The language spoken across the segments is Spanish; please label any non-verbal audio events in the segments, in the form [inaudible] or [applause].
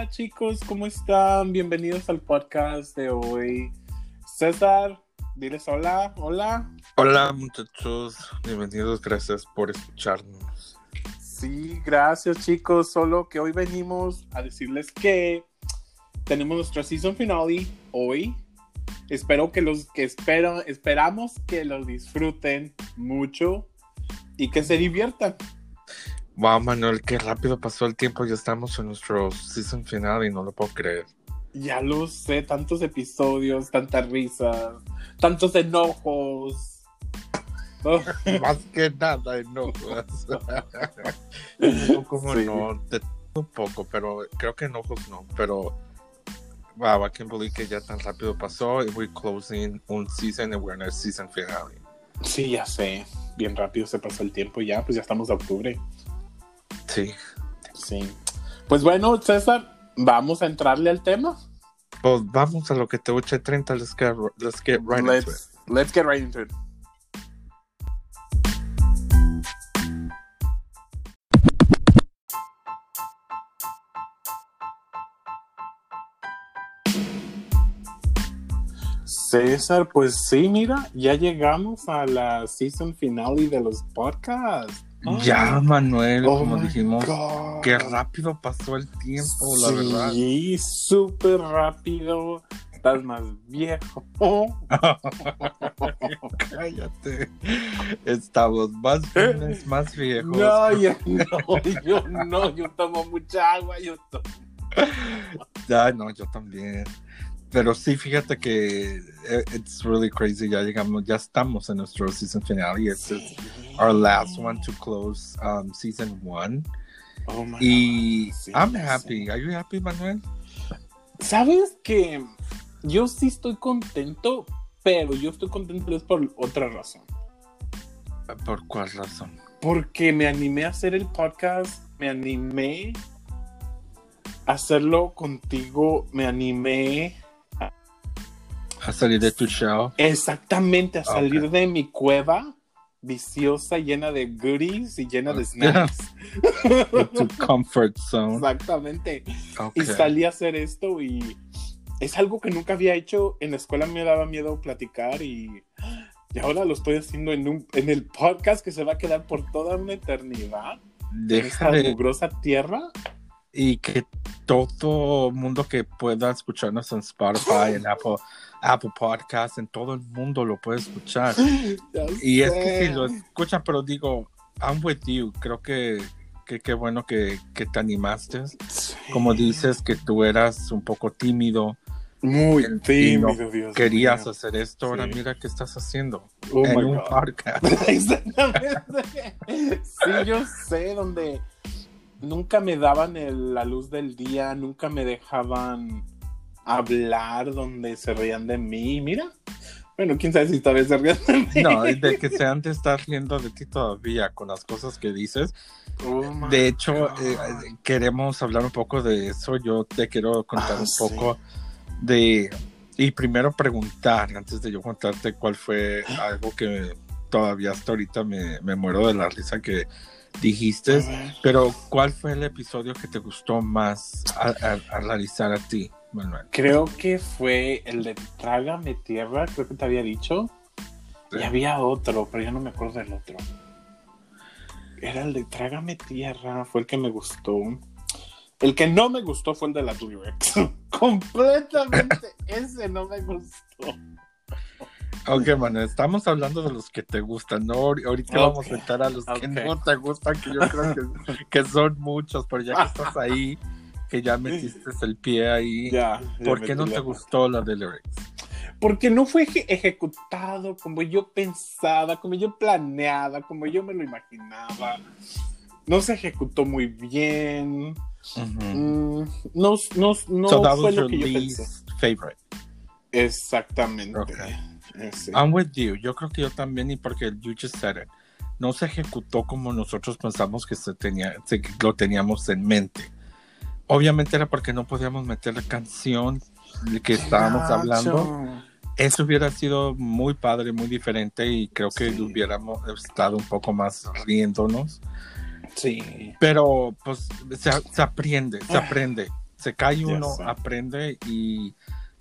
Hola chicos, ¿cómo están? Bienvenidos al podcast de hoy. César, diles hola, hola. Hola muchachos, bienvenidos, gracias por escucharnos. Sí, gracias chicos, solo que hoy venimos a decirles que tenemos nuestra season finale hoy. Espero que los que esperan, esperamos que los disfruten mucho y que se diviertan. Wow, Manuel, qué rápido pasó el tiempo. Ya estamos en nuestro season final y no lo puedo creer. Ya lo sé, tantos episodios, tantas risas, tantos enojos. [laughs] Más que nada enojos. [laughs] no, como Sí. no, de un poco, pero creo que enojos no. Pero wow, I can't believe que ya tan rápido pasó. Y we're closing un season and we're in our season finale. Sí, ya sé. Bien rápido se pasó el tiempo ya, pues ya estamos de octubre. Sí. Sí. Pues bueno, César, vamos a entrarle al tema. Pues vamos a lo que te eché 30. Let's get, let's get right into it. let's, let's get right into it. César, pues sí, mira, ya llegamos a la season finale de los podcasts. Ya, Manuel, Oh como dijimos, God. qué rápido pasó el tiempo, la verdad. Sí, súper rápido. Estás más viejo. [laughs] Cállate. Estamos más jóvenes, más viejos. No, yo no, yo no, yo tomo mucha agua, yo tomo. [laughs] Ya, no, yo también. Pero sí, fíjate que eh, it's really crazy. Ya llegamos, ya estamos en nuestro season finale. Este es our last one to close um, season one. Oh my Y sí, I'm sí. happy. Are you happy, Manuel? ¿Sabes que yo sí estoy contento, pero yo estoy contento es por otra razón? ¿Por cuál razón? Porque me animé a hacer el podcast, me animé a hacerlo contigo, me animé ¿A salir de tu show? exactamente a Ok. salir de mi cueva viciosa, llena de goodies y llena de [laughs] snacks. De tu comfort zone. Exactamente. Okay. Y salí a hacer esto y es algo que nunca había hecho. En la escuela me daba miedo platicar y, y ahora lo estoy haciendo en, un, en el podcast que se va a quedar por toda una eternidad en esta mugrosa tierra. Y que todo mundo que pueda escucharnos en Spotify, en Apple, Apple Podcasts, en todo el mundo lo puede escuchar. [laughs] Y es que si lo escuchan, pero digo, I'm with you. Creo que que qué bueno que, que te animaste. Sí. Como dices que tú eras un poco tímido, Muy tímido, no Dios querías mío. hacer esto, ahora Sí. mira qué estás haciendo Oh en un God. podcast. [laughs] Exactamente. Sí, yo sé, donde nunca me daban el- la luz del día, nunca me dejaban hablar, donde se reían de mí. Mira, bueno, quién sabe si todavía se rían de mí. No, y de [laughs] que se han de estar riendo de ti todavía con las cosas que dices. Oh De hecho, eh, queremos hablar un poco de eso. Yo te quiero contar Ah, un sí. poco de... Y primero preguntar, antes de yo contarte cuál fue algo que todavía hasta ahorita me, me muero de la risa que dijiste. Pero, ¿cuál fue el episodio que te gustó más a, a- a realizar a ti, Manuel? Creo que fue el de Trágame Tierra, creo que te había dicho. Y había otro, pero ya no me acuerdo del otro. Era el de Trágame Tierra, fue el que me gustó. El que no me gustó fue el de la Lyrics. [laughs] Completamente [laughs] ese no me gustó. Ok, Manuel, estamos hablando de los que te gustan, ¿no? Ahor- Ahorita vamos a entrar a los que no te gustan, que yo creo que, [laughs] que son muchos, pero ya que estás ahí, que ya metiste el pie ahí, Ya, ya ¿por qué no te gustó la de Lyrics? Porque no fue eje- ejecutado como yo pensaba, como yo planeaba, como yo me lo imaginaba. No se ejecutó muy bien. Mm, no no, no so that fue lo que yo pensé. favorite. Exactamente. Ese. I'm with you. Yo creo que yo también, y porque you just said it, no se ejecutó como nosotros pensamos que se tenía, se- lo teníamos en mente. Obviamente era porque no podíamos meter la canción de que estábamos hablando. Eso hubiera sido muy padre, muy diferente y creo que Sí. hubiéramos estado un poco más riéndonos. Sí. Pero pues se, se aprende, se Ah. aprende. Se cae uno, aprende y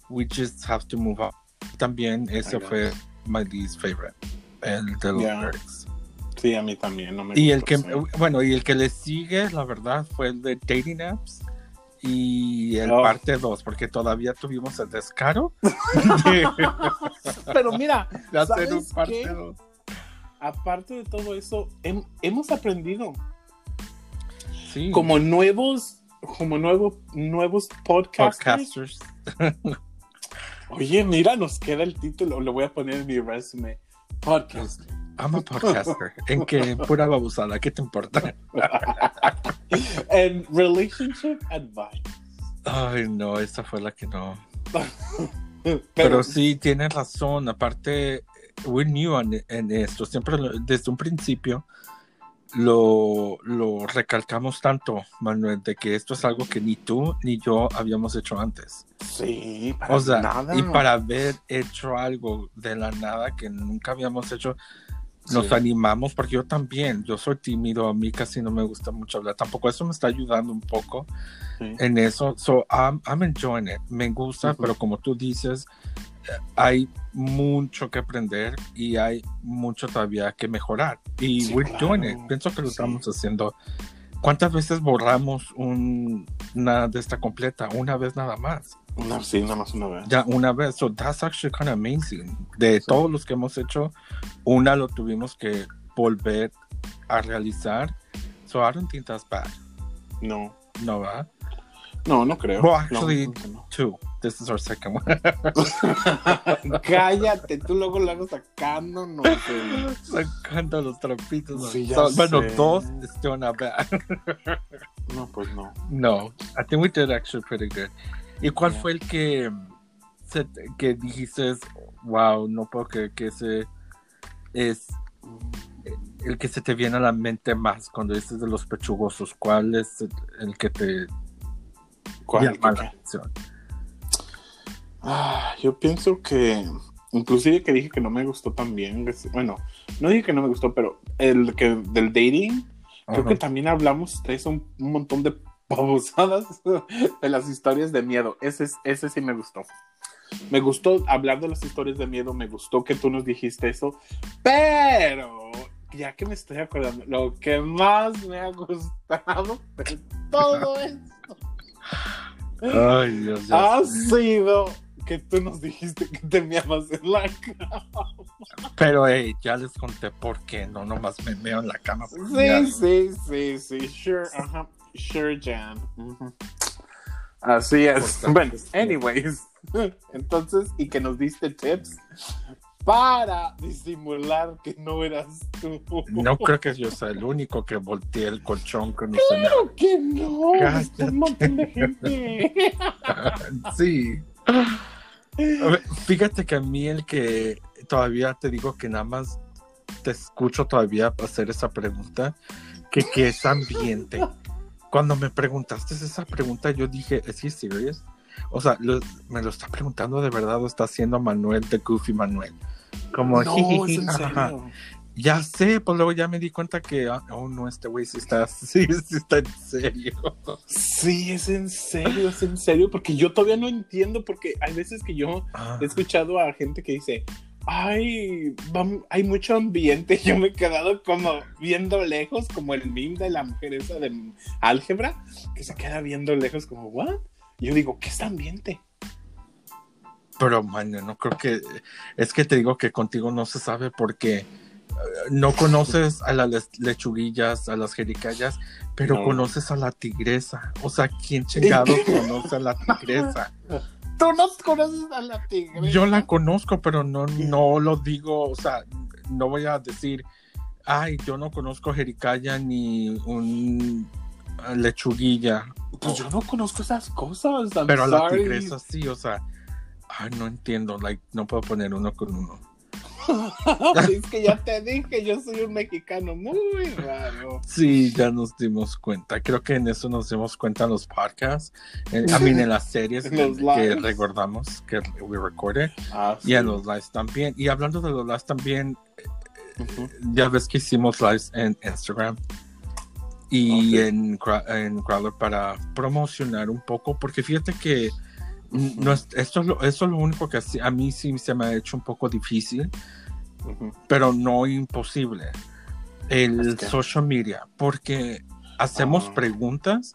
we just have to move on. También ese I fue my least favorite, el de los Yeah. lyrics. Sí, a mí también, no me Y el que, bueno, y el que le sigue, la verdad, fue el de Dating Apps y el Oh. parte 2, porque todavía tuvimos el descaro [laughs] Pero mira, de hacer un ¿Sabes parte qué? 2. aparte de todo eso, hem- hemos aprendido Sí, como nuevos, como nuevo, nuevos podcasters. podcasters. [laughs] Oye, mira, nos queda el título, lo voy a poner en mi resume. Podcast. I'm a podcaster. ¿En qué? Pura babusada, ¿qué te importa? And relationship advice. Ay, no, esa fue la que no. [laughs] Pero, Pero sí, tienes razón. Aparte, we're new en, en esto. Siempre, desde un principio, lo, lo recalcamos tanto, Manuel, de que esto es algo que ni tú ni yo habíamos hecho antes. sí, para O sea, nada. y para haber hecho algo de la nada que nunca habíamos hecho, nos Sí. animamos, porque yo también, yo soy tímido, a mí casi no me gusta mucho hablar, tampoco eso me está ayudando un poco Sí. en eso, so I'm, I'm enjoying it, me gusta, pero como tú dices, hay mucho que aprender y hay mucho todavía que mejorar, y Sí, we're doing it, claro. pienso que lo Sí. estamos haciendo. ¿Cuántas veces borramos un- una de esta completa? Una vez nada más. Una, sí, nada más una vez. Ya una vez, so that's actually kind of amazing. De todos los que hemos hecho, una lo tuvimos que volver a realizar. So I don't think that's bad. No, No, ¿verdad? No, no creo. Well, No, actually- no. Two. This is our second one. [laughs] Cállate, tú luego lo hago sacando, no sé. Sacando los trapitos. Sí, So, bueno, dos is still not bad. [laughs] No, pues no. no, I think we did actually pretty good. ¿Y cuál Yeah. fue el que, que dijiste, wow, no puedo creer que ese es el que se te viene a la mente más cuando dices de los pechugosos? ¿Cuál es el que te ¿Cuál? Ah, yo pienso que, inclusive que dije que no me gustó también, bueno, no dije que no me gustó, pero el que del dating, creo Ajá. que también hablamos de eso, un, un montón de babosadas [laughs] de las historias de miedo. Ese, es- ese sí me gustó. Me gustó hablar de las historias de miedo, me gustó que tú nos dijiste eso, pero ya que me estoy acordando, lo que más me ha gustado de todo [laughs] esto Ay, Dios, ya ha sido que tú nos dijiste que te meabas en la cama. Pero hey, ya les conté por qué, no nomás me meo en la cama. por Sí, mirar. sí, sí, sí, sure, ajá, sure, Jan. Así es. Bueno, sí. anyways, [laughs] entonces, y que nos diste tips para disimular que no eras tú. No creo que yo sea el único que volteé el colchón con los Claro que no, Cállate. un montón de gente. [laughs] Sí. Ver, fíjate que a mí el que todavía te digo que nada más te escucho todavía hacer esa pregunta, que qué es ambiente. Cuando me preguntaste esa pregunta, yo dije, ¿es he serious? O sea, lo- ¿me lo está preguntando de verdad o está haciendo Manuel de Goofy Manuel? Como, No, es en [laughs] serio. Ya sé, pues luego ya me di cuenta que, ah, oh no, este güey sí está, [laughs] sí, sí está en serio. Sí, es en serio, es en serio, porque yo todavía no entiendo, porque hay veces que yo Ah, he escuchado a gente que dice, ay, hay mucho ambiente, [laughs] yo me he quedado como viendo lejos, como el meme de la mujer esa de álgebra, que se queda viendo lejos como, ¿what? Yo digo, ¿qué es ambiente? Pero, man, no creo que. Es que te digo que contigo no se sabe porque eh, no conoces a las le- lechuguillas, a las jericayas, pero No. conoces a la tigresa. O sea, ¿quién chingado conoce a la tigresa? [laughs] Tú no conoces a la tigre. Yo la conozco, pero no, no lo digo. O sea, no voy a decir, ay, yo no conozco jericaya ni un lechuguilla. Pues yo no conozco esas cosas. I'm Pero a la sorry. tigresa sí, o sea, ay, no entiendo, like, no puedo poner uno con uno. [laughs] es que ya te dije, yo soy un mexicano muy raro. Sí, ya nos dimos cuenta. Creo que en eso nos dimos cuenta en los podcasts, en, I mean, en las series [laughs] que, recordamos que we recorded Ah, y en los lives también. Y hablando de los lives también, Ujú. ya ves que hicimos lives en Instagram y Ok. en, en Crawler para promocionar un poco, porque fíjate que Ujú. no es- esto, es lo, esto es lo único que a mí sí se me ha hecho un poco difícil, pero no imposible. El social media, porque hacemos Ah. preguntas,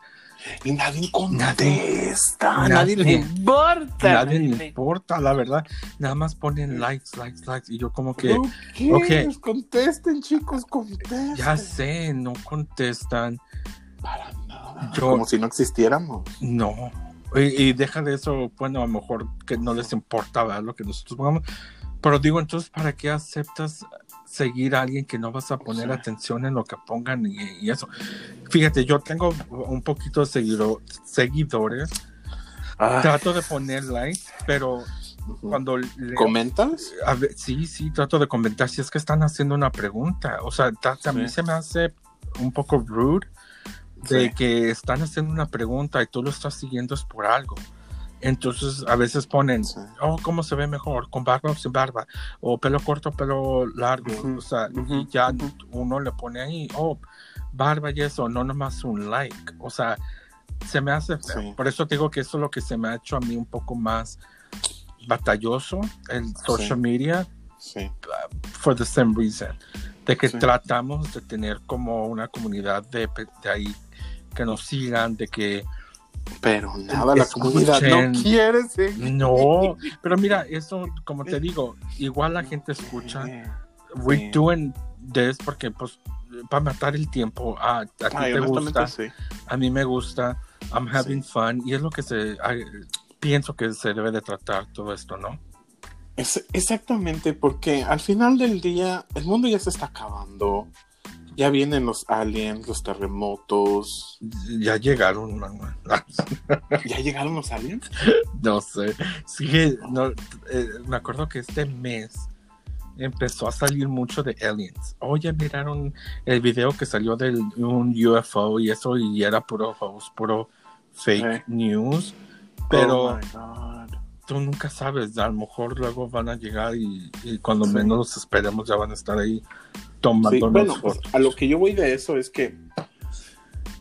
Y nadie contesta, nadie, le importa. nadie le importa, la verdad, nada más ponen likes, likes, likes, y yo como que, ¿No quieres? Ok. Contesten, chicos, contesten. ya sé, no contestan, Para nada. Yo- Como si no existiéramos. no. Y, y deja de eso, bueno, a lo mejor que no les importa ¿verdad? lo que nosotros pongamos, pero digo, entonces, ¿para qué aceptas seguir a alguien que no vas a poner Sí. atención en lo que pongan y, y eso? Fíjate, yo tengo un poquito de seguido- seguidores, Ah, trato de poner likes, pero cuando leo- ¿Comentas? a ver, sí, sí, trato de comentar si es que están haciendo una pregunta. O sea, ta- a mí Sí. se me hace un poco rude de Sí. que están haciendo una pregunta y tú lo estás siguiendo es por algo. Entonces, a veces ponen, Sí. oh, ¿cómo se ve mejor? ¿Con barba o sin barba? O pelo corto, pelo largo. O sea, y ya uno le pone ahí, oh, barba y eso, no nomás un like. O sea, se me hace feo. Sí. Por eso te digo que eso es lo que se me ha hecho a mí un poco más batalloso, el social Sí. media, Sí. for the same reason. De que tratamos de tener como una comunidad de, de ahí que nos sigan, de que Pero nada, la comunidad no quiere seguir. no, pero mira, eso, como te digo, igual la gente escucha. We're doing this porque, pues, para matar el tiempo, a, a ti Ay, te gusta, sí. a mí me gusta, I'm having fun, y es lo que se, ay, pienso que se debe de tratar todo esto, ¿no? Es- exactamente, porque al final del día el mundo ya se está acabando. Ya vienen los aliens, los terremotos. Ya llegaron, Manuel. [laughs] ¿Ya llegaron los aliens? No sé. Sí, no, eh, me acuerdo que este mes empezó a salir mucho de aliens. Oye, miraron el video que salió de un UFO y eso, y era puro puro fake Eh. news. Pero Oh my God. Tú nunca sabes, a lo mejor luego van a llegar y, y cuando Sí. menos los esperemos ya van a estar ahí Sí, tomando bueno, pues, a lo que yo voy de eso es que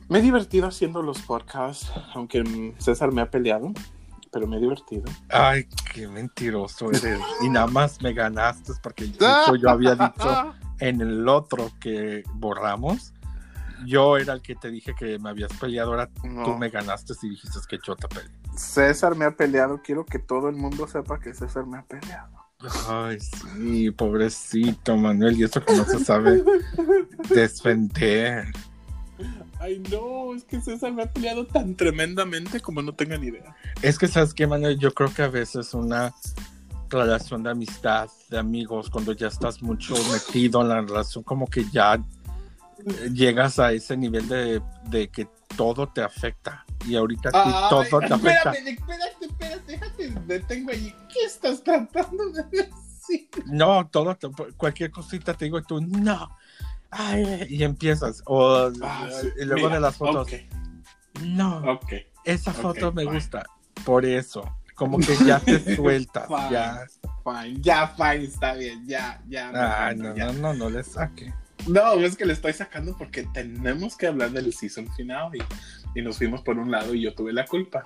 me he divertido haciendo los podcasts, aunque mm, César me ha peleado, pero me he divertido. Ay, qué mentiroso eres. y nada más me ganaste porque [laughs] hecho, yo había dicho en el otro que borramos, yo era el que te dije que me habías peleado, ahora No. tú me ganaste y dijiste que yo te peleé. César me ha peleado, quiero que todo el mundo sepa que César me ha peleado. Ay, sí, pobrecito Manuel, y eso que no se sabe defender. Ay, no, es que César me ha peleado tan tremendamente como no tengan idea. Es que, ¿sabes qué, Manuel? Yo creo que a veces una relación de amistad, de amigos, cuando ya estás mucho metido en la relación, como que ya llegas a ese nivel de, de que todo te afecta. Y ahorita a ti todo te afecta. espérate, espérate, espérate, déjate, detengo allí. ¿Qué estás tratando de decir? No, todo, te- cualquier cosita te digo y tú, no. Ay, y empiezas. O, Ah, y luego de las fotos, Ok, no, ok. esa foto me fine. gusta. Por eso, como que ya te [laughs] sueltas, Fine. ya. Fine, ya, fine, está bien, ya, ya. Ay, siento, no, ya. no, no, no le saque. No, es que le estoy sacando porque tenemos que hablar del season final y, y nos fuimos por un lado y yo tuve la culpa.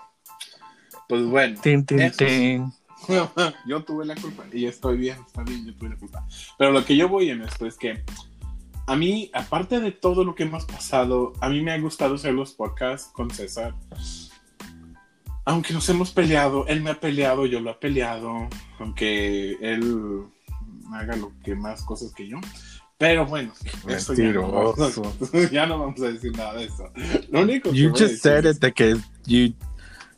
Pues bueno, Eso sí. tin. [laughs] yo tuve la culpa y estoy bien, está bien, yo tuve la culpa. Pero lo que yo voy en esto es que a mí, aparte de todo lo que hemos pasado, a mí me ha gustado hacer los podcasts con César. Aunque nos hemos peleado, él me ha peleado, yo lo he peleado, aunque él haga lo que más cosas que yo. Pero bueno, eso ya no, Mentiroso. [laughs] ya no vamos a decir nada de eso. Lo único que You voy a just said it de que you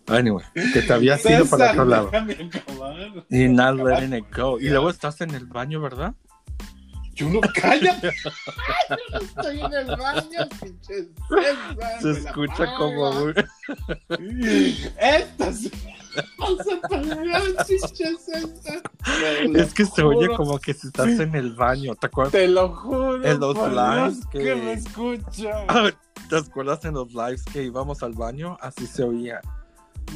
anyway, que te habías ido para otro lado. [laughs] Y not letting it go. Y luego estás en el baño, ¿verdad? Yo no, cállate. [laughs] Yo no estoy en el baño, pinche Se escucha como Estas. A Es que se oye como que si estás en el baño. ¿Te acuerdas? Te lo juro. En los lives que- que me escucha. [laughs] ¿Te acuerdas en los lives que íbamos al baño? Así se oía.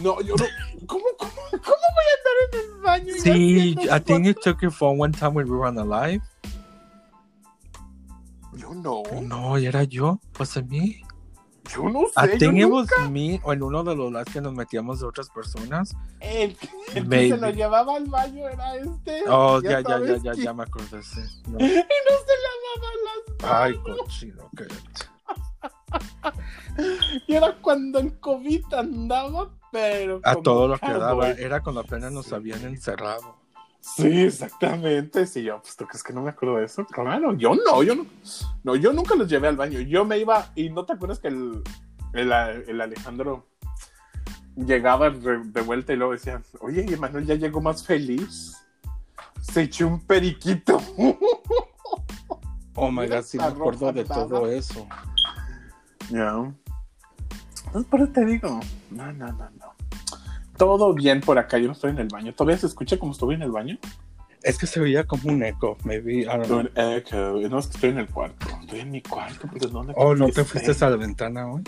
No, yo no. ¿Cómo, cómo, cómo voy a estar en el baño? Sí, I think you took your phone one time when we were on the live. Yo no. No, era yo. Was it me? Yo no I sé. was me o en uno de los lives que nos metíamos de otras personas. El, que- el que se lo llevaba al baño era este. Oh, ya, ya, ya, ya, ya me acordé, sí. No. [laughs] Y no se lavaba las Ay, manos. cochino, que... [laughs] Y era cuando el COVID andaba, pero. A todo lo que daba, era cuando apenas nos habían encerrado. Sí, exactamente. Sí, yo, pues tú crees que no me acuerdo de eso. Claro, yo no, yo no. No, yo nunca los llevé al baño. Yo me iba, y no te acuerdas que el, el, el Alejandro llegaba de, vuelta y luego decía, oye, y Emanuel ya llegó más feliz. Se echó un periquito. Oh my god, sí me acuerdo de todo eso. Ya. Por eso te digo, no, no, no, no. Todo bien por acá, yo no estoy en el baño. ¿Todavía se escucha como estoy en el baño? Es que se veía como un eco, maybe, I don't know. En echo. No, es que estoy en el cuarto. Estoy en mi cuarto, porque ¿dónde Oh, ¿no te fuiste a la ventana hoy?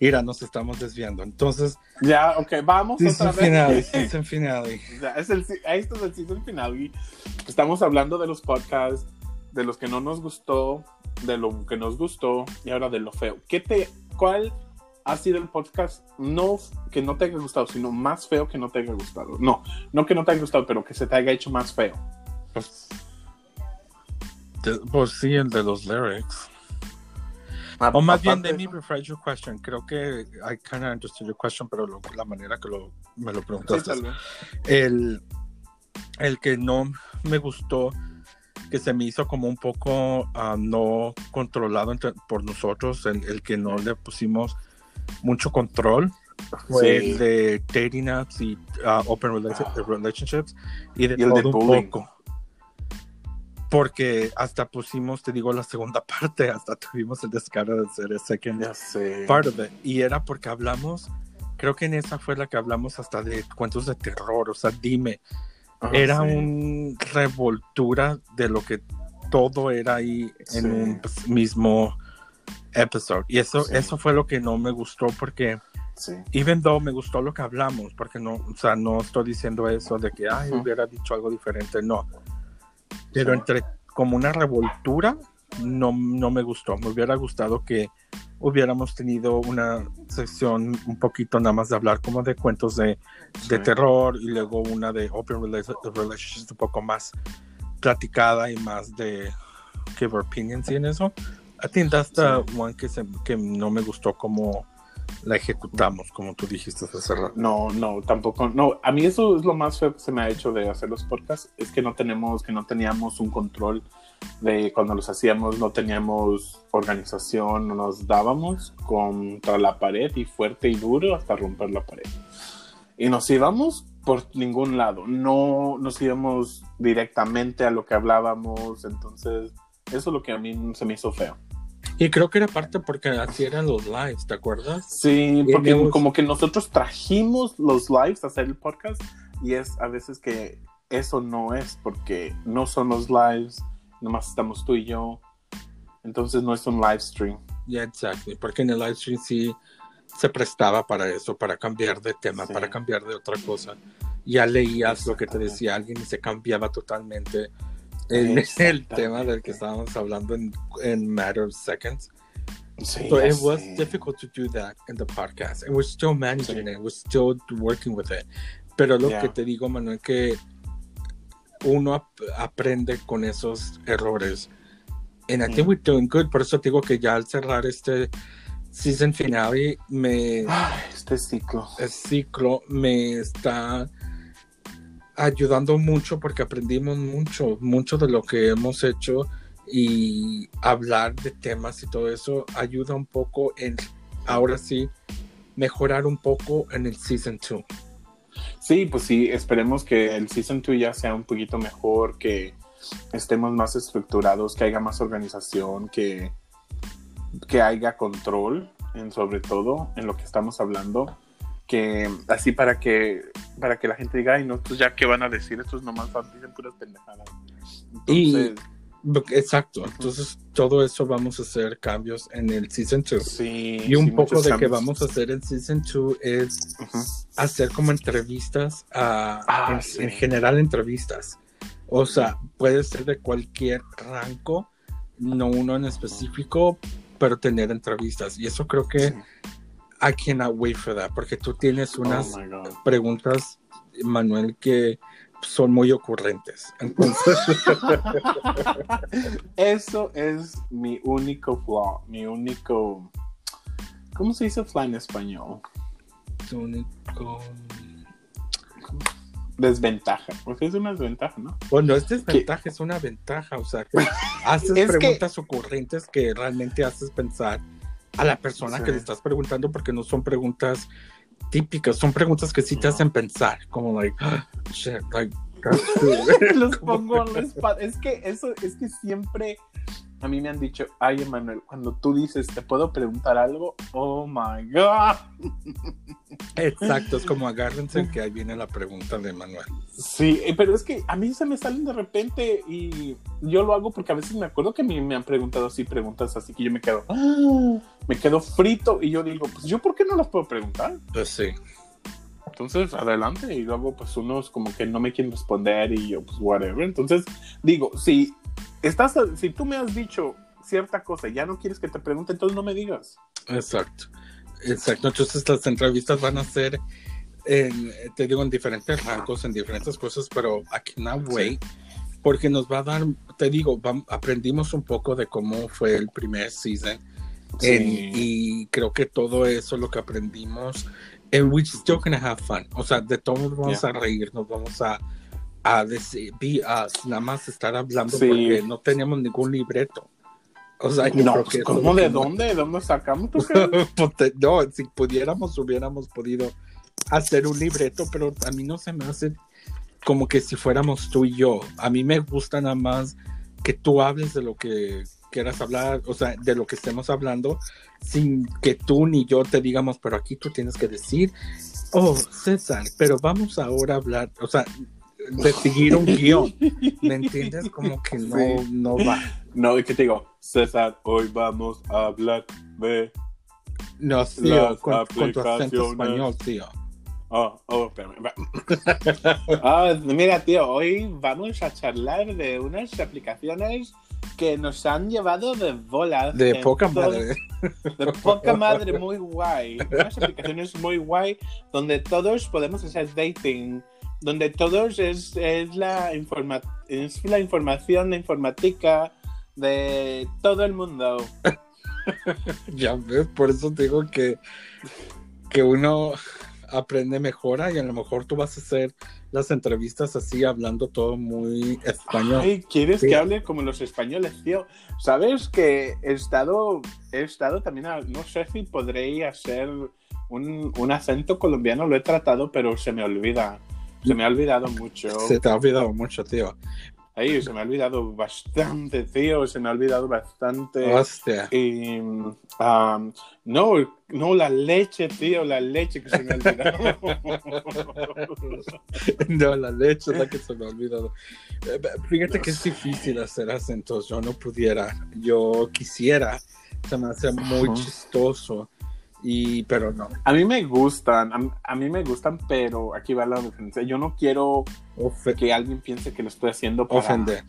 Mira, nos estamos desviando. Entonces, Ya, ok, vamos otra vez. season [laughs] finale. Ya, es el, esto es el season finale. Estamos hablando de los podcasts, de los que no nos gustó, de lo que nos gustó y ahora de lo feo. ¿Qué te, ¿Cuál ha sido el podcast no que no te haya gustado, sino más feo que no te haya gustado? No, no que no te haya gustado, pero que se te haya hecho más feo. Pues, de- pues sí, el de los lyrics. A- O más bien, de me eso- rephrase your question. Creo que I kind of understood your question, pero lo- la manera que lo, me lo preguntaste. el, el que no me gustó, que se me hizo como un poco ah, no controlado entre- por nosotros, el, el que no le pusimos mucho control, Sí. el de dating apps y ah, open relati- relationships y de Y el de todo un poco. Porque hasta pusimos, te digo, la segunda [laughs] parte, hasta tuvimos el descaro de hacer el second part of it. Y era porque hablamos, creo que en esa fue la que hablamos hasta de cuentos de terror, o sea, dime, Ah, era sí. un revoltura de lo que todo era ahí en Sí. un mismo episodio. Y eso, Sí. eso fue lo que no me gustó porque, Sí. even though me gustó lo que hablamos, porque no, o sea, no estoy diciendo eso de que, ay, hubiera dicho algo diferente, no. Pero entre como una revoltura, no, no me gustó. Me hubiera gustado que hubiéramos tenido una sección un poquito nada más de hablar como de cuentos de, de terror y luego una de open rela- relationships un poco más platicada y más de give opinions y en eso. I think that's the one que, se- que no me gustó como la ejecutamos, como tú dijiste hace rato. No, no, tampoco. No, a mí eso es lo más feo que se me ha hecho de hacer los podcasts, es que no tenemos, que no teníamos un control de cuando los hacíamos, no teníamos organización, no nos dábamos contra la pared y fuerte y duro hasta romper la pared. Y nos íbamos por ningún lado, no nos íbamos directamente a lo que hablábamos, entonces eso es lo que a mí se me hizo feo. Y creo que era parte porque así eran los lives, ¿te acuerdas? Sí, porque Tenemos- como que nosotros trajimos los lives a hacer el podcast y es a veces que eso no es porque no son los lives, nomás estamos tú y yo. Entonces no es un live stream. Yeah, exactly. Porque en el live stream sí se prestaba para eso, para cambiar de tema, Sí. para cambiar de otra cosa. Ya leías lo que te decía alguien y se cambiaba totalmente en el Exactamente. tema del que estábamos hablando en, en matter of seconds. Sí, So it was sé. difficult to do that in the podcast. And we're still managing Sí. it. We're still working with it. Pero lo Yeah. que te digo, Manuel, que uno ap- aprende con esos errores. And I think Mm. we're doing good. Por eso te digo que ya al cerrar este season finale, me, este ciclo. el ciclo me está ayudando mucho porque aprendimos mucho, mucho de lo que hemos hecho y hablar de temas y todo eso ayuda un poco en, ahora sí, mejorar un poco en el season 2. Sí, pues sí, esperemos que el Season 2 ya sea un poquito mejor, que estemos más estructurados, que haya más organización, que, que haya control, en, sobre todo en lo que estamos hablando, que así para que para que la gente diga, ay, no, estos ya qué van a decir, estos nomás van- dicen puras pendejadas. Y- Exacto, entonces todo eso vamos a hacer cambios en el season 2. sí. Y un sí, poco de que vamos a hacer en season 2 es hacer como entrevistas, a, Ah, en, sí. en general entrevistas. O sea, puede ser de cualquier rango, no uno en específico, pero tener entrevistas. Y eso creo que. I cannot wait for that, porque tú tienes unas Oh God. preguntas, Manuel, que son muy ocurrentes. Entonces, [laughs] Eso es mi único flaw, mi único. ¿Cómo se dice flaw en español? tu único- Desventaja. Porque es una desventaja, ¿no? Bueno, es desventaja, es una ventaja, o sea, que [laughs] haces que- preguntas ocurrentes que realmente haces pensar a la persona Sí. que le estás preguntando porque no son preguntas típicas, son preguntas que sí te hacen pensar, como like, "Ah, shit, like, [laughs] that's true". Los pongo en la [laughs] espalda. Es que eso, es que siempre a mí me han dicho, ay, Emanuel, cuando tú dices, ¿te puedo preguntar algo? Oh my God. [laughs] Exacto, es como agárrense que ahí viene la pregunta de Manuel. Sí, eh, pero es que a mí se me salen de repente y yo lo hago porque a veces me acuerdo que a mí me han preguntado así preguntas así que yo me quedo, "Ah", me quedo frito y yo digo, pues yo por qué no las puedo preguntar. Pues sí, Entonces, adelante. Y luego, pues, unos como que no me quieren responder y yo, pues, whatever. Entonces, digo, si estás, si tú me has dicho cierta cosa y ya no quieres que te pregunte, entonces no me digas. exacto. Exacto, entonces las entrevistas van a ser, en, te digo, en diferentes rangos, en diferentes cosas, pero I cannot wait, porque nos va a dar, te digo, vam- aprendimos un poco de cómo fue el primer season, en- y creo que todo eso lo que aprendimos, and we're still gonna have fun, o sea, de todos vamos Yeah. a reír, nos vamos a, a decir, us, nada más estar hablando Sí. porque no teníamos ningún libreto. O sea, yo no, creo pues, que ¿cómo de dónde? ¿De dónde sacamos? ¿Tú crees? [laughs] pues no, si pudiéramos, hubiéramos podido hacer un libreto, pero a mí no se me hace como que si fuéramos tú y yo. A mí me gusta nada más que tú hables de lo que quieras hablar, o sea, de lo que estemos hablando, sin que tú ni yo te digamos, pero aquí tú tienes que decir, oh, César, pero vamos ahora a hablar, o sea, de seguir un guion, [laughs] ¿me entiendes? Como que no, Sí. no va. No, y que te digo, César, hoy vamos a hablar de... No, tío, Las con, con tu acento español, tío. Oh, oh, espérame. va. [laughs] Ah, mira, tío, hoy vamos a charlar de unas aplicaciones que nos han llevado de bola. De poca madre. De poca madre, muy guay. Unas aplicaciones muy guay donde todos podemos hacer dating, donde todos es, es, la, informa es la información, la informática de todo el mundo. [laughs] Ya ves, por eso te digo que, que uno aprende mejora y a lo mejor tú vas a hacer las entrevistas así hablando todo muy español. Ay, ¿quieres Sí. que hable como los españoles, tío? ¿Sabes que he estado, he estado también, a- no sé si podré hacer un, un acento colombiano, lo he tratado, pero se me olvida. Se me ha olvidado mucho. [laughs] Se te ha olvidado mucho, tío. Ay, se me ha olvidado bastante, tío. Se me ha olvidado bastante. Hostia. Y, um, no, no, la leche, tío, la leche que se me ha olvidado. [laughs] No, la leche es la que se me ha olvidado. Eh, Fíjate que es difícil hacer acentos. Yo no pudiera. Yo quisiera. Se me hace muy Ajá. chistoso. Y, pero no. A mí me gustan, a, a mí me gustan, pero aquí va la diferencia. Yo no quiero Ofe- que alguien piense que lo estoy haciendo para ofender.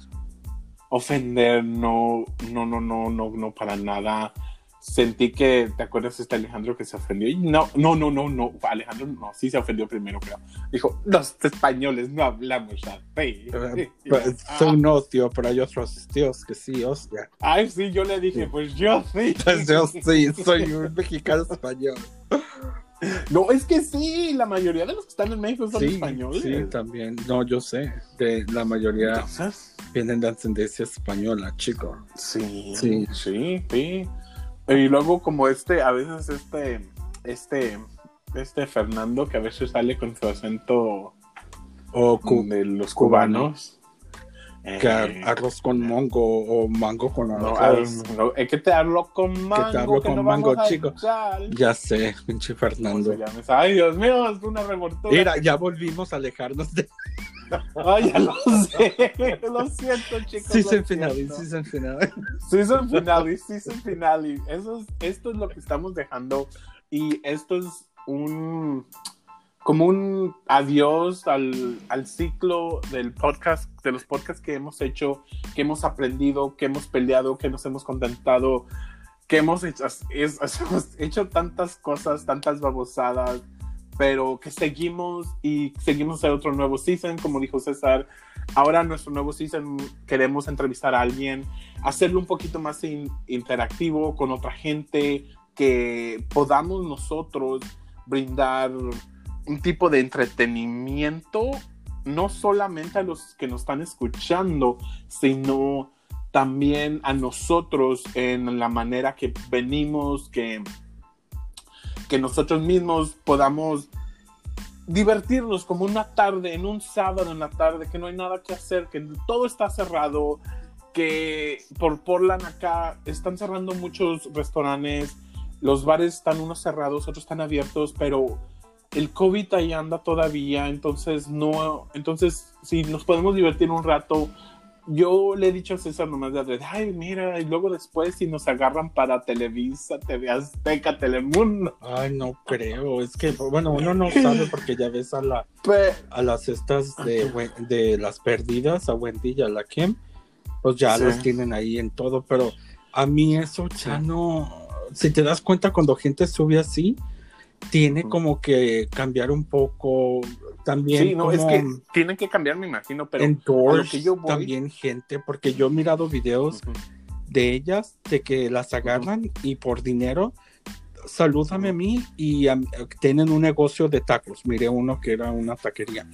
ofender, no, no, no, no, no, no, para nada. Sentí que, ¿te acuerdas este Alejandro que se ofendió? Y no, no, no, no, no, Alejandro no, sí se ofendió primero, creo. Dijo, los españoles no hablamos así. Eh, [laughs] pues, tío, pero hay otros tíos que sí, hostia. Ay, sí, yo le dije, pues yo sí. [laughs] Pues yo sí, soy un [laughs] mexicano español. No, es que sí, la mayoría de los que están en México son Sí, españoles. sí, también. No, yo sé. De la mayoría Entonces, vienen de ascendencia española, chico. Sí, Sí. sí, sí, [laughs] Y luego como este, a veces este, este, este Fernando que a veces sale con su acento O cu- de los cubano. cubanos. que Eh, arroz con mango o mango con no, arroz. no, es que te hablo con mango. te hablo que con no mango, chico. Ya sé, pinche ¿Cómo Fernando. Ay, Dios mío, es una revoltura. Mira, ya volvimos a alejarnos de Ay, ya lo sé. Lo siento, chicos. season lo final, siento. season final. Season finale, season finale. Eso es, esto es lo que estamos dejando y esto es un como un adiós al, al ciclo del podcast, de los podcasts que hemos hecho, que hemos aprendido, que hemos peleado, que nos hemos contentado, que hemos hecho, es, hemos hecho tantas cosas, tantas babosadas, pero que seguimos y seguimos a otro nuevo season, como dijo César. Ahora nuestro nuevo season queremos entrevistar a alguien, hacerlo un poquito más interactivo con otra gente, que podamos nosotros brindar un tipo de entretenimiento, no solamente a los que nos están escuchando, sino también a nosotros en la manera que venimos, que, que nosotros mismos podamos divertirnos como una tarde, en un sábado en la tarde, que no hay nada que hacer, que todo está cerrado, que por Portland acá están cerrando muchos restaurantes, los bares están unos cerrados, otros están abiertos, pero el COVID ahí anda todavía, entonces no, entonces si nos podemos divertir un rato, yo le he dicho a César nomás de ay, mira, y luego después si nos agarran para Televisa, TV Azteca, Telemundo. Ay, no creo, es que, bueno, uno no sabe porque ya ves a la a las estas de, de las perdidas, a Wendy y a la Kim, pues ya los tienen ahí en todo, pero a mí eso ya no, si te das cuenta cuando gente sube así, tiene como que cambiar un poco también. Sí, no, es que tienen que cambiar, me imagino, pero que yo también gente, porque yo he mirado videos de ellas, de que las agarran y por dinero, salúdame a mí y tienen un negocio de tacos. Miré uno que era una taquería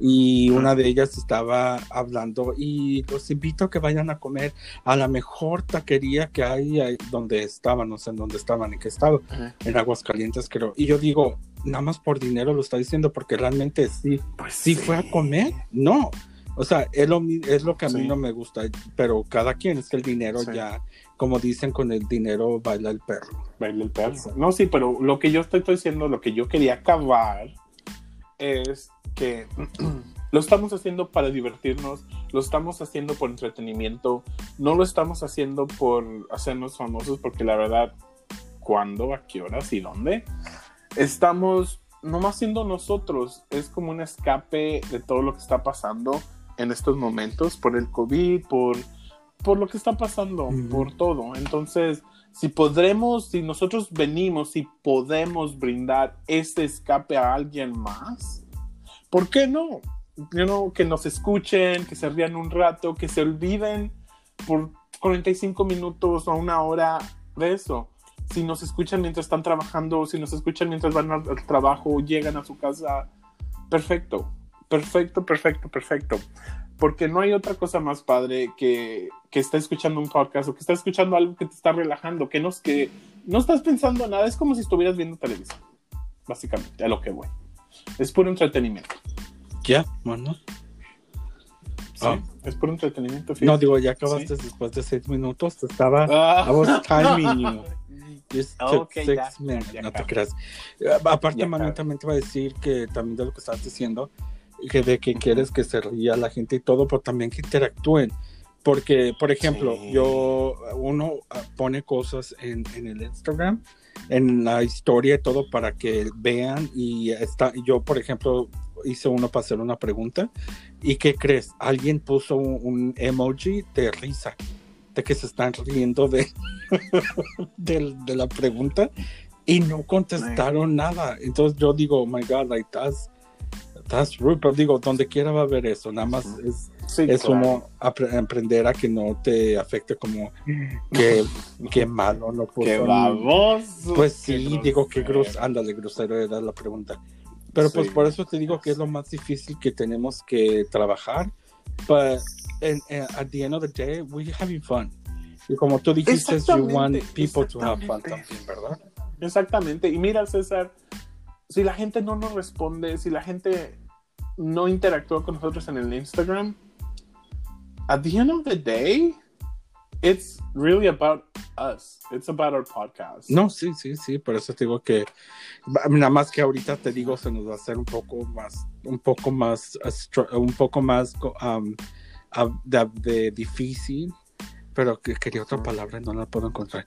y una de ellas estaba hablando y los invito a que vayan a comer a la mejor taquería que hay donde estaban, no sé en dónde estaban, en qué estado, en Aguascalientes creo. Y yo digo, nada más por dinero lo está diciendo porque realmente sí, pues sí, fue a comer, no. O sea, es lo, es lo que a mí no me gusta, pero cada quien es que el dinero ya, como dicen, con el dinero baila el perro. Baila el perro. No, sí, pero lo que yo estoy diciendo, lo que yo quería acabar es que [clears throat] lo estamos haciendo para divertirnos, lo estamos haciendo por entretenimiento, no lo estamos haciendo por hacernos famosos, porque la verdad, ¿cuándo, a qué horas y dónde? Estamos nomás siendo nosotros, es como un escape de todo lo que está pasando en estos momentos, por el COVID, por, por lo que está pasando, por todo. Entonces, si podremos, si nosotros venimos y podemos brindar ese escape a alguien más, ¿por qué no? que nos escuchen, que se rían un rato, que se olviden por 45 minutos o una hora de eso. Si nos escuchan mientras están trabajando, si nos escuchan mientras van al trabajo, llegan a su casa, perfecto, perfecto, perfecto, perfecto. Porque no hay otra cosa más padre que, que estar escuchando un podcast o que estar escuchando algo que te está relajando, que no, que no estás pensando nada, es como si estuvieras viendo televisión, básicamente, a lo que voy. Es puro entretenimiento. Ya, bueno. Ah. es por entretenimiento. No, digo, ya acabaste después de seis minutos. Estaba. Ah. I was [laughs] timing you. No te creas. Aparte, Manu también te va a decir que también de lo que estás diciendo, que de que quieres que se ría la gente y todo, pero también que interactúen. Porque, por ejemplo, yo, uno pone cosas en, en, el Instagram, en la historia y todo para que vean y está, yo, por ejemplo, hice uno para hacer una pregunta. ¿Y qué crees? Alguien puso un, emoji de risa, de que se están riendo de, [laughs] de, la pregunta y no contestaron nada. Entonces yo digo, oh my God, like that's, that's rude. Pero digo, donde quiera va a haber eso. Nada más es, es uno aprender a que no te afecte como que, [laughs] que malo. No puso, que Pues sí, digo que grosero. Ándale, grosero era la pregunta. Pero pues por eso te digo que es lo más difícil que tenemos que trabajar. But and, at the end of the day, we're having fun. Y como tú dijiste, you want people to have fun también, ¿verdad? Exactamente. Y mira, César, si la gente no nos responde, si la gente no interactúa con nosotros en el Instagram, at the end of the day, it's really about us. It's about our podcast. No, sí, sí, sí. Por eso te digo que nada más que ahorita te digo se nos va a hacer un poco más, un poco más, un poco más um, de, difícil. Pero que quería otra palabra y no la puedo encontrar.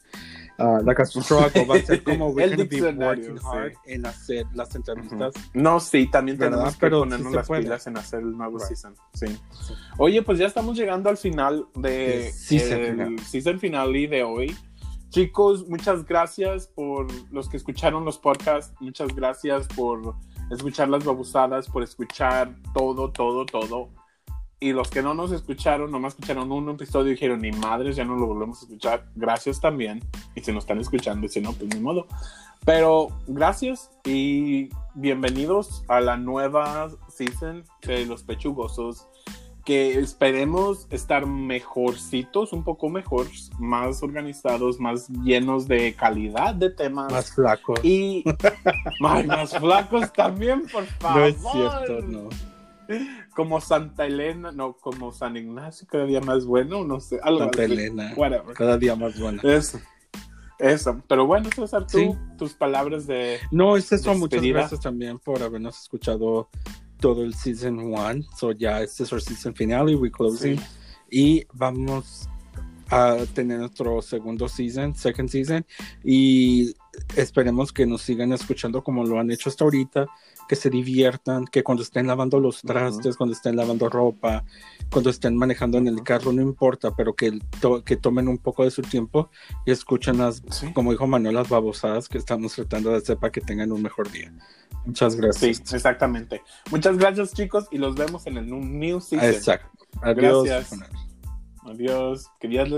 Uh, la struggle va a ser [laughs] como we're gonna be working hard en hacer las entrevistas. No, sí, también tenemos que ponernos las pilas en hacer el nuevo season. Sí. Oye, pues ya estamos llegando al final de season, el season finale de hoy. Chicos, muchas gracias por los que escucharon los podcasts. Muchas gracias por escuchar las babusadas, por escuchar todo, todo, todo. Y los que no nos escucharon, nomás escucharon un episodio y dijeron, ni madres, ya no lo volvemos a escuchar. Gracias también. Y si nos están escuchando, si no, pues ni modo. Pero gracias y bienvenidos a la nueva season de Los Pechugosos. Que esperemos estar mejorcitos, un poco mejor, más organizados, más llenos de calidad de temas. Más flacos. Y [laughs] ay, más flacos también, por favor. No es cierto, no. Como Santa Elena, no, como San Ignacio, cada día más bueno, no sé. Algo Santa así. Elena. Whatever. Cada día más buena. Eso. Eso. Pero bueno, César, tú, Sí. tus palabras de. No, es eso. Muchas gracias también por habernos escuchado todo el season one. So ya este es el season finale, we closing. Sí. Y vamos a tener nuestro segundo season, second season. Y esperemos que nos sigan escuchando como lo han hecho hasta ahorita. Que se diviertan, que cuando estén lavando los trastes, cuando estén lavando ropa, cuando estén manejando en el carro, no importa, pero que, to- que tomen un poco de su tiempo y escuchen las Sí. como dijo Manuel, las babosadas que estamos tratando de hacer para que tengan un mejor día. Muchas Sí, gracias. exactamente. Muchas gracias, chicos, y los vemos en el new season. Exacto. Adiós. Gracias. Adiós. Que Dios